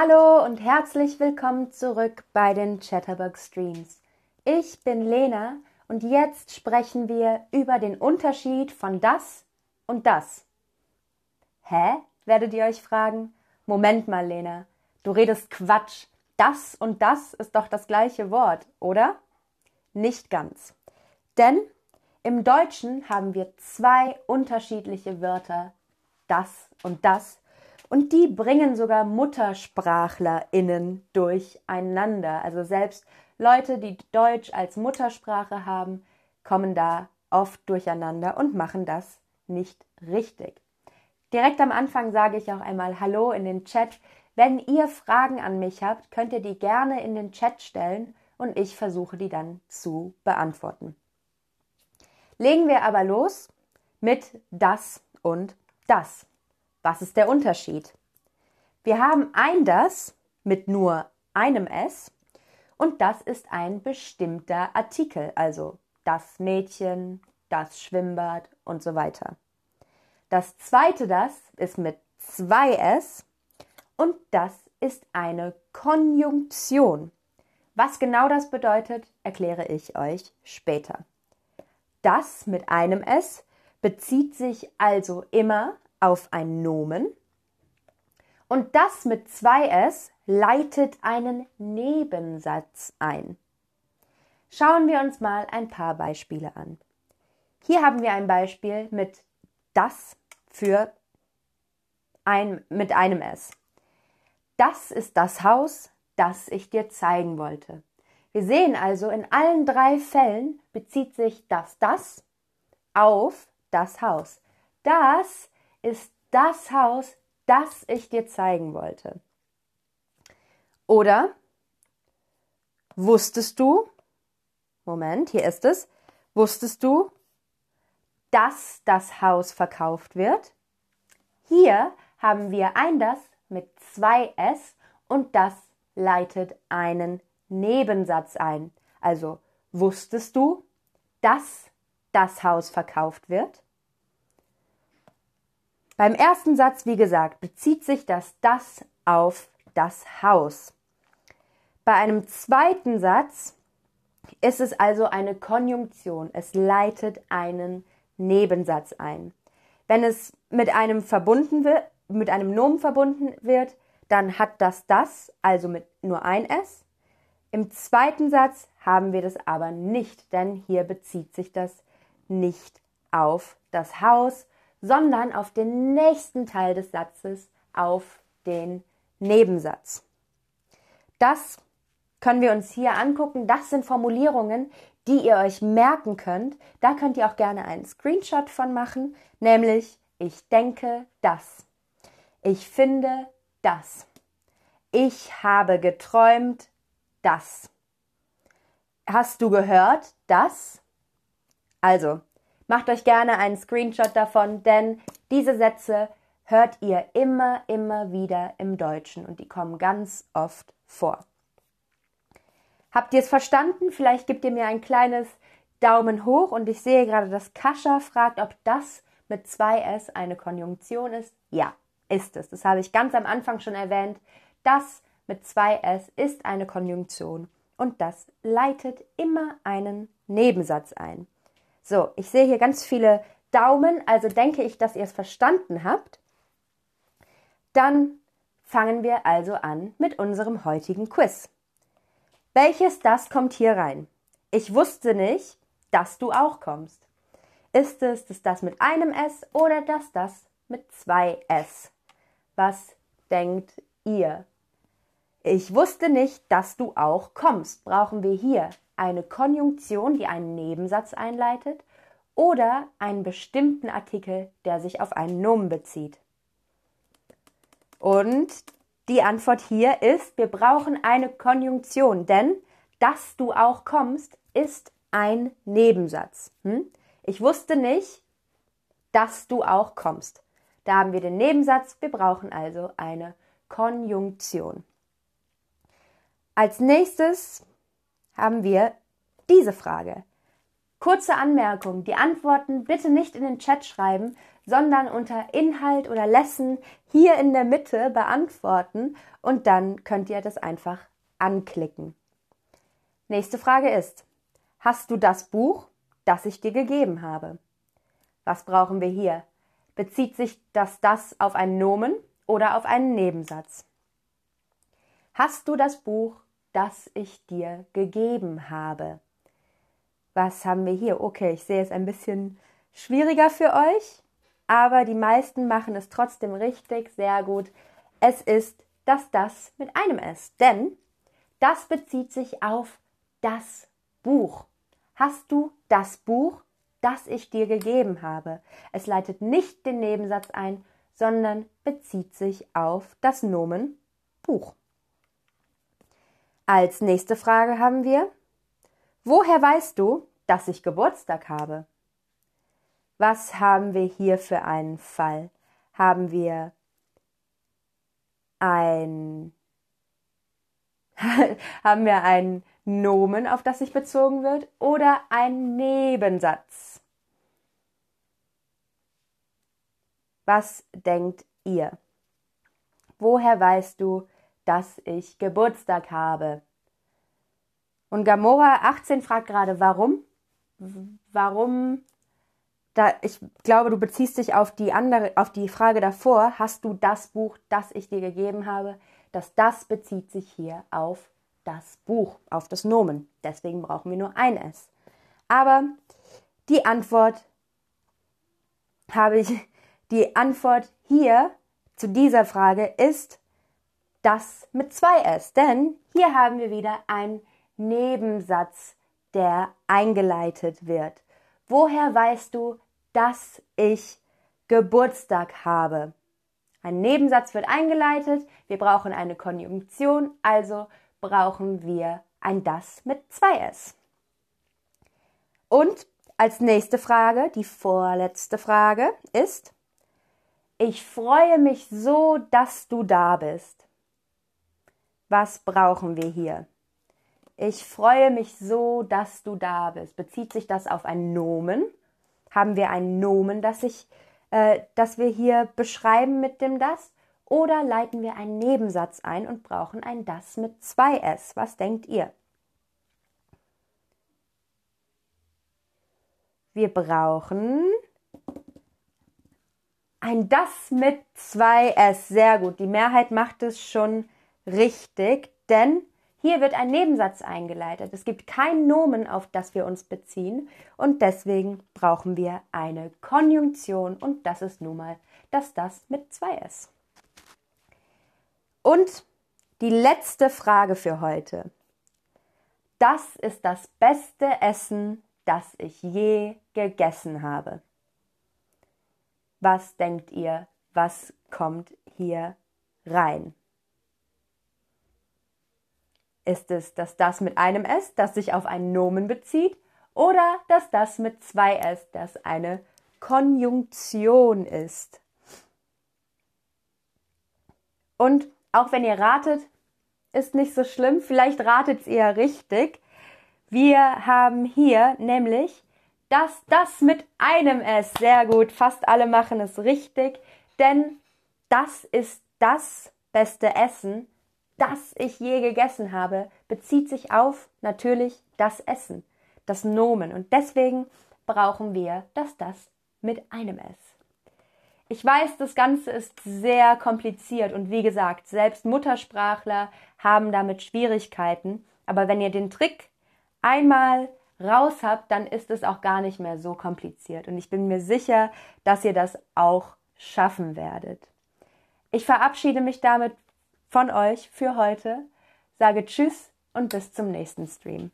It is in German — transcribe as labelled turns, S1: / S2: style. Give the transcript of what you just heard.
S1: Hallo und herzlich willkommen zurück bei den Chatterbug Streams. Ich bin Lena und jetzt sprechen wir über den Unterschied von das und das. Hä? werdet ihr euch fragen. Moment mal, Lena, du redest Quatsch. Das und das ist doch das gleiche Wort, oder? Nicht ganz. Denn im Deutschen haben wir zwei unterschiedliche Wörter, das und das, und die bringen sogar MuttersprachlerInnen durcheinander. Also selbst Leute, die Deutsch als Muttersprache haben, kommen da oft durcheinander und machen das nicht richtig. Direkt am Anfang sage ich auch einmal Hallo in den Chat. Wenn ihr Fragen an mich habt, könnt ihr die gerne in den Chat stellen und ich versuche die dann zu beantworten. Legen wir aber los mit das und das. Was ist der Unterschied? Wir haben ein das mit nur einem S und das ist ein bestimmter Artikel, also das Mädchen, das Schwimmbad und so weiter. Das zweite das ist mit zwei S und das ist eine Konjunktion. Was genau das bedeutet, erkläre ich euch später. Das mit einem S bezieht sich also immer auf ein Nomen und das mit zwei S leitet einen Nebensatz ein. Schauen wir uns mal ein paar Beispiele an. Hier haben wir ein Beispiel mit das für ein, mit einem S. Das ist das Haus, das ich dir zeigen wollte. Wir sehen also, in allen drei Fällen bezieht sich das das auf das Haus. Das ist das Haus, das ich dir zeigen wollte. Oder wusstest du, Moment, hier ist es, wusstest du, dass das Haus verkauft wird? Hier haben wir ein das mit zwei S und das leitet einen Nebensatz ein. Also wusstest du, dass das Haus verkauft wird? Beim ersten Satz, wie gesagt, bezieht sich das das auf das Haus. Bei einem zweiten Satz ist es also eine Konjunktion. Es leitet einen Nebensatz ein. Wenn es mit einem verbunden wird, mit einem Nomen verbunden wird, dann hat das das, also mit nur ein S. Im zweiten Satz haben wir das aber nicht, denn hier bezieht sich das nicht auf das Haus, sondern auf den nächsten Teil des Satzes, auf den Nebensatz. Das können wir uns hier angucken. Das sind Formulierungen, die ihr euch merken könnt. Da könnt ihr auch gerne einen Screenshot von machen, nämlich ich denke das. Ich finde das. Ich habe geträumt das. Hast du gehört das? Also, Macht euch gerne einen Screenshot davon, denn diese Sätze hört ihr immer, immer wieder im Deutschen und die kommen ganz oft vor. Habt ihr es verstanden? Vielleicht gebt ihr mir ein kleines Daumen hoch und ich sehe gerade, dass Kascha fragt, ob das mit zwei S eine Konjunktion ist. Ja, ist es. Das habe ich ganz am Anfang schon erwähnt. Das mit zwei S ist eine Konjunktion und das leitet immer einen Nebensatz ein. So, ich sehe hier ganz viele Daumen, also denke ich, dass ihr es verstanden habt. Dann fangen wir also an mit unserem heutigen Quiz. Welches das kommt hier rein? Ich wusste nicht, dass du auch kommst. Ist es das, das mit einem S oder das das mit zwei S? Was denkt ihr? Ich wusste nicht, dass du auch kommst. Brauchen wir hier eine Konjunktion, die einen Nebensatz einleitet, oder einen bestimmten Artikel, der sich auf einen Nomen bezieht. Und die Antwort hier ist, wir brauchen eine Konjunktion, denn dass du auch kommst, ist ein Nebensatz. Hm? Ich wusste nicht, dass du auch kommst. Da haben wir den Nebensatz, wir brauchen also eine Konjunktion. Als nächstes haben wir diese Frage. Kurze Anmerkung, die Antworten bitte nicht in den Chat schreiben, sondern unter Inhalt oder Lesson hier in der Mitte beantworten und dann könnt ihr das einfach anklicken. Nächste Frage ist, hast du das Buch, das ich dir gegeben habe? Was brauchen wir hier? Bezieht sich das das auf einen Nomen oder auf einen Nebensatz? Hast du das Buch, das ich dir gegeben habe? Was haben wir hier? Okay, ich sehe es ein bisschen schwieriger für euch, aber die meisten machen es trotzdem richtig, sehr gut. Es ist das das mit einem S, denn das bezieht sich auf das Buch. Hast du das Buch, das ich dir gegeben habe? Es leitet nicht den Nebensatz ein, sondern bezieht sich auf das Nomen Buch. Als nächste Frage haben wir, woher weißt du, dass ich Geburtstag habe? Was haben wir hier für einen Fall? Haben wir ein haben wir ein Nomen, auf das sich bezogen wird, oder ein Nebensatz? Was denkt ihr? Woher weißt du, dass ich Geburtstag habe? Und Gamora 18 fragt gerade, warum? Warum? Da, ich glaube, du beziehst dich auf die andere, auf die Frage davor. Hast du das Buch, das ich dir gegeben habe? Das das bezieht sich hier auf das Buch, auf das Nomen. Deswegen brauchen wir nur ein S. Aber die Antwort habe ich die Antwort hier zu dieser Frage ist das mit zwei S, denn hier haben wir wieder einen Nebensatz, der eingeleitet wird. Woher weißt du, dass ich Geburtstag habe? Ein Nebensatz wird eingeleitet, wir brauchen eine Konjunktion, also brauchen wir ein das mit zwei S. Und als nächste Frage, die vorletzte Frage ist, ich freue mich so, dass du da bist. Was brauchen wir hier? Ich freue mich so, dass du da bist. Bezieht sich das auf ein Nomen? Haben wir ein Nomen, das, ich, äh, das wir hier beschreiben mit dem das? Oder leiten wir einen Nebensatz ein und brauchen ein das mit zwei S? Was denkt ihr? Wir brauchen ein das mit zwei S. Sehr gut. Die Mehrheit macht es schon richtig, denn hier wird ein Nebensatz eingeleitet. Es gibt kein Nomen, auf das wir uns beziehen und deswegen brauchen wir eine Konjunktion und das ist nun mal das das mit zwei S. Und die letzte Frage für heute. Das ist das beste Essen, das ich je gegessen habe. Was denkt ihr, was kommt hier rein? Ist es dass das mit einem S, das sich auf einen Nomen bezieht, oder dass das mit zwei S, das eine Konjunktion ist? Und auch wenn ihr ratet, ist nicht so schlimm, vielleicht ratet ihr richtig. Wir haben hier nämlich das, das mit einem S. Sehr gut, fast alle machen es richtig, denn das ist das beste Essen, das ich je gegessen habe, bezieht sich auf natürlich das Essen, das Nomen. Und deswegen brauchen wir das, das mit einem S. Ich weiß, das Ganze ist sehr kompliziert und wie gesagt, selbst Muttersprachler haben damit Schwierigkeiten. Aber wenn ihr den Trick einmal raus habt, dann ist es auch gar nicht mehr so kompliziert. Und ich bin mir sicher, dass ihr das auch schaffen werdet. Ich verabschiede mich damit von euch für heute, sage Tschüss und bis zum nächsten Stream.